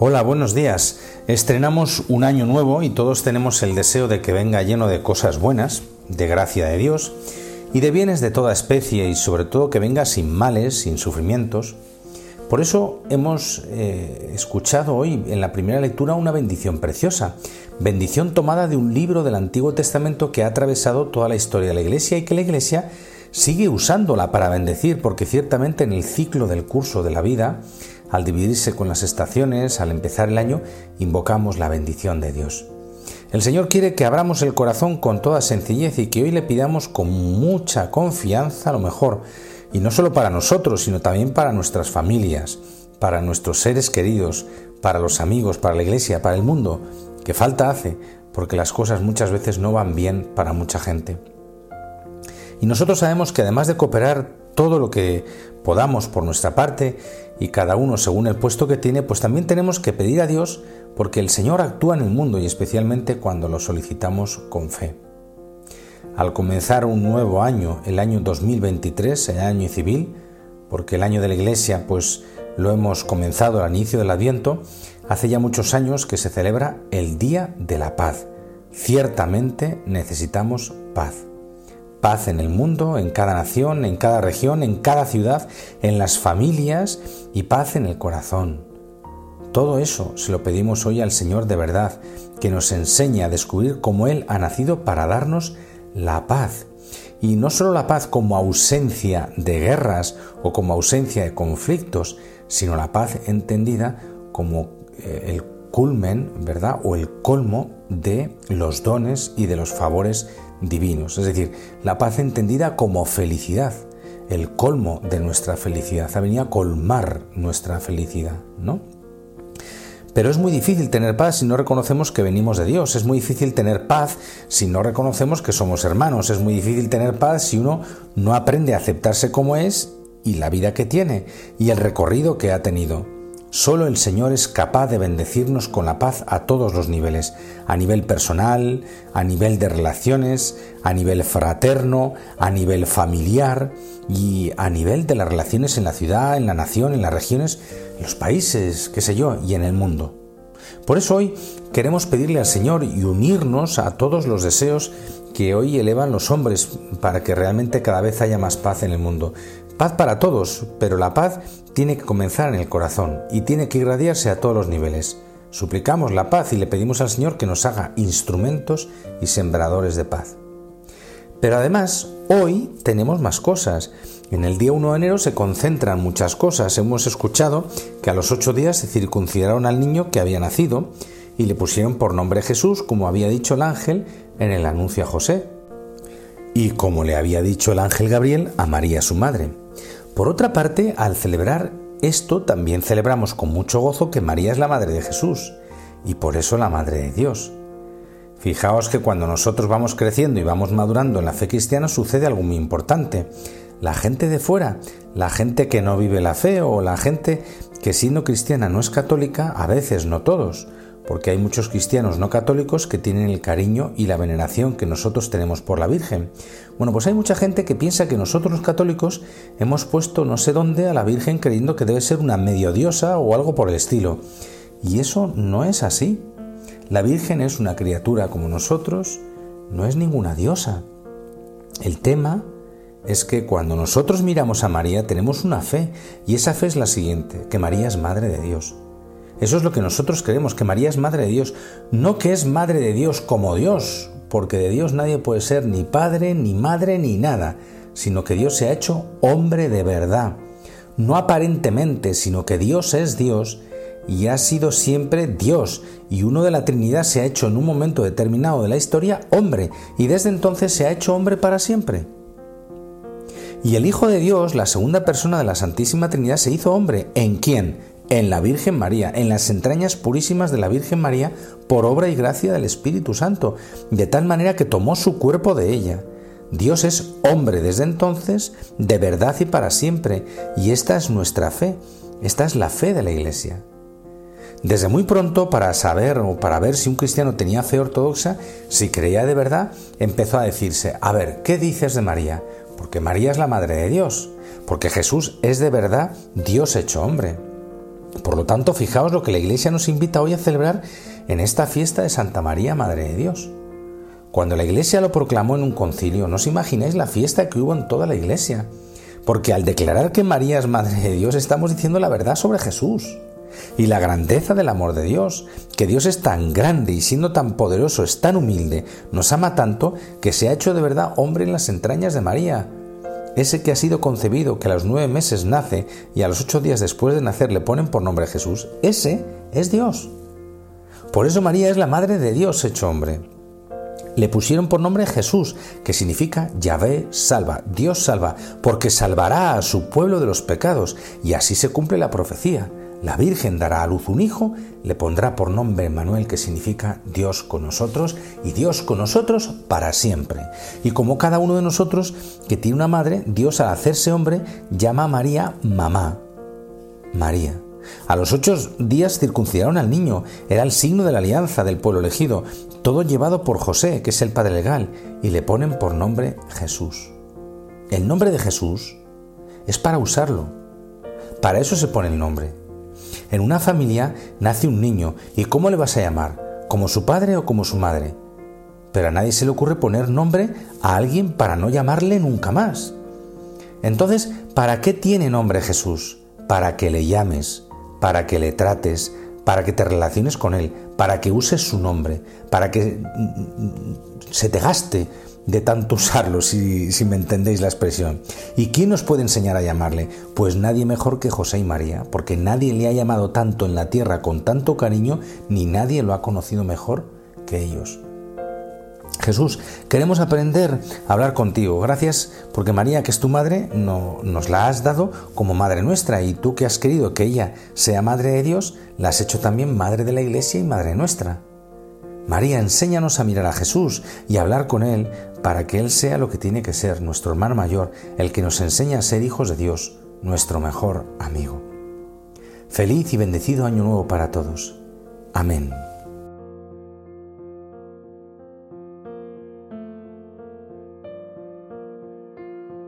Hola, buenos días. Estrenamos un año nuevo y todos tenemos el deseo de que venga lleno de cosas buenas, de gracia de Dios y de bienes de toda especie y sobre todo que venga sin males, sin sufrimientos. Por eso hemos eh, escuchado hoy en la primera lectura una bendición preciosa, bendición tomada de un libro del Antiguo Testamento que ha atravesado toda la historia de la Iglesia y que la Iglesia sigue usándola para bendecir porque ciertamente en el ciclo del curso de la vida al dividirse con las estaciones, al empezar el año, invocamos la bendición de Dios. El Señor quiere que abramos el corazón con toda sencillez y que hoy le pidamos con mucha confianza lo mejor, y no solo para nosotros, sino también para nuestras familias, para nuestros seres queridos, para los amigos, para la iglesia, para el mundo, que falta hace, porque las cosas muchas veces no van bien para mucha gente. Y nosotros sabemos que además de cooperar todo lo que podamos por nuestra parte y cada uno según el puesto que tiene, pues también tenemos que pedir a Dios porque el Señor actúa en el mundo y especialmente cuando lo solicitamos con fe. Al comenzar un nuevo año, el año 2023, el año civil, porque el año de la Iglesia pues lo hemos comenzado al inicio del Adviento, hace ya muchos años que se celebra el Día de la Paz. Ciertamente necesitamos paz. Paz en el mundo, en cada nación, en cada región, en cada ciudad, en las familias y paz en el corazón. Todo eso se lo pedimos hoy al Señor de verdad, que nos enseñe a descubrir cómo Él ha nacido para darnos la paz. Y no solo la paz como ausencia de guerras o como ausencia de conflictos, sino la paz entendida como eh, el culmen, ¿verdad? O el colmo de los dones y de los favores divinos, es decir, la paz entendida como felicidad, el colmo de nuestra felicidad, ha venido a colmar nuestra felicidad, ¿no? Pero es muy difícil tener paz si no reconocemos que venimos de Dios, es muy difícil tener paz si no reconocemos que somos hermanos, es muy difícil tener paz si uno no aprende a aceptarse como es y la vida que tiene y el recorrido que ha tenido. Solo el Señor es capaz de bendecirnos con la paz a todos los niveles, a nivel personal, a nivel de relaciones, a nivel fraterno, a nivel familiar y a nivel de las relaciones en la ciudad, en la nación, en las regiones, en los países, qué sé yo, y en el mundo. Por eso hoy queremos pedirle al Señor y unirnos a todos los deseos que hoy elevan los hombres para que realmente cada vez haya más paz en el mundo. Paz para todos, pero la paz tiene que comenzar en el corazón y tiene que irradiarse a todos los niveles. Suplicamos la paz y le pedimos al Señor que nos haga instrumentos y sembradores de paz. Pero además, hoy tenemos más cosas. En el día 1 de enero se concentran muchas cosas. Hemos escuchado que a los ocho días se circuncidaron al niño que había nacido y le pusieron por nombre Jesús, como había dicho el ángel en el anuncio a José. Y como le había dicho el ángel Gabriel a María su madre. Por otra parte, al celebrar esto, también celebramos con mucho gozo que María es la Madre de Jesús y por eso la Madre de Dios. Fijaos que cuando nosotros vamos creciendo y vamos madurando en la fe cristiana sucede algo muy importante. La gente de fuera, la gente que no vive la fe o la gente que siendo cristiana no es católica, a veces no todos, porque hay muchos cristianos no católicos que tienen el cariño y la veneración que nosotros tenemos por la Virgen. Bueno, pues hay mucha gente que piensa que nosotros los católicos hemos puesto no sé dónde a la Virgen creyendo que debe ser una medio diosa o algo por el estilo. Y eso no es así. La Virgen es una criatura como nosotros, no es ninguna diosa. El tema es que cuando nosotros miramos a María tenemos una fe, y esa fe es la siguiente, que María es Madre de Dios. Eso es lo que nosotros creemos, que María es Madre de Dios, no que es Madre de Dios como Dios, porque de Dios nadie puede ser ni padre, ni madre, ni nada, sino que Dios se ha hecho hombre de verdad, no aparentemente, sino que Dios es Dios y ha sido siempre Dios, y uno de la Trinidad se ha hecho en un momento determinado de la historia hombre, y desde entonces se ha hecho hombre para siempre. Y el Hijo de Dios, la segunda persona de la Santísima Trinidad, se hizo hombre. ¿En quién? En la Virgen María, en las entrañas purísimas de la Virgen María, por obra y gracia del Espíritu Santo, de tal manera que tomó su cuerpo de ella. Dios es hombre desde entonces, de verdad y para siempre, y esta es nuestra fe, esta es la fe de la Iglesia. Desde muy pronto, para saber o para ver si un cristiano tenía fe ortodoxa, si creía de verdad, empezó a decirse, a ver, ¿qué dices de María? Porque María es la Madre de Dios, porque Jesús es de verdad Dios hecho hombre. Por lo tanto, fijaos lo que la Iglesia nos invita hoy a celebrar en esta fiesta de Santa María, Madre de Dios. Cuando la Iglesia lo proclamó en un concilio, no os imagináis la fiesta que hubo en toda la Iglesia, porque al declarar que María es Madre de Dios estamos diciendo la verdad sobre Jesús y la grandeza del amor de Dios, que Dios es tan grande y siendo tan poderoso es tan humilde, nos ama tanto que se ha hecho de verdad hombre en las entrañas de María. Ese que ha sido concebido, que a los nueve meses nace y a los ocho días después de nacer le ponen por nombre Jesús, ese es Dios. Por eso María es la Madre de Dios hecho hombre. Le pusieron por nombre Jesús, que significa Yahvé salva, Dios salva, porque salvará a su pueblo de los pecados, y así se cumple la profecía. La Virgen dará a luz un hijo, le pondrá por nombre Manuel, que significa Dios con nosotros, y Dios con nosotros para siempre. Y como cada uno de nosotros que tiene una madre, Dios al hacerse hombre llama a María mamá. María. A los ocho días circuncidaron al niño, era el signo de la alianza del pueblo elegido, todo llevado por José, que es el padre legal, y le ponen por nombre Jesús. El nombre de Jesús es para usarlo. Para eso se pone el nombre. En una familia nace un niño y ¿cómo le vas a llamar? ¿Como su padre o como su madre? Pero a nadie se le ocurre poner nombre a alguien para no llamarle nunca más. Entonces, ¿para qué tiene nombre Jesús? Para que le llames, para que le trates, para que te relaciones con Él, para que uses su nombre, para que se te gaste de tanto usarlo, si, si, me entendéis la expresión. ¿Y quién nos puede enseñar a llamarle? Pues nadie mejor que José y María, porque nadie le ha llamado tanto en la tierra con tanto cariño, ni nadie lo ha conocido mejor que ellos. Jesús, queremos aprender a hablar contigo. Gracias porque María, que es tu madre, no, nos la has dado como madre nuestra y tú que has querido que ella sea madre de Dios, la has hecho también madre de la iglesia y madre nuestra. María, enséñanos a mirar a Jesús y a hablar con Él para que Él sea lo que tiene que ser, nuestro hermano mayor, el que nos enseña a ser hijos de Dios, nuestro mejor amigo. Feliz y bendecido año nuevo para todos. Amén.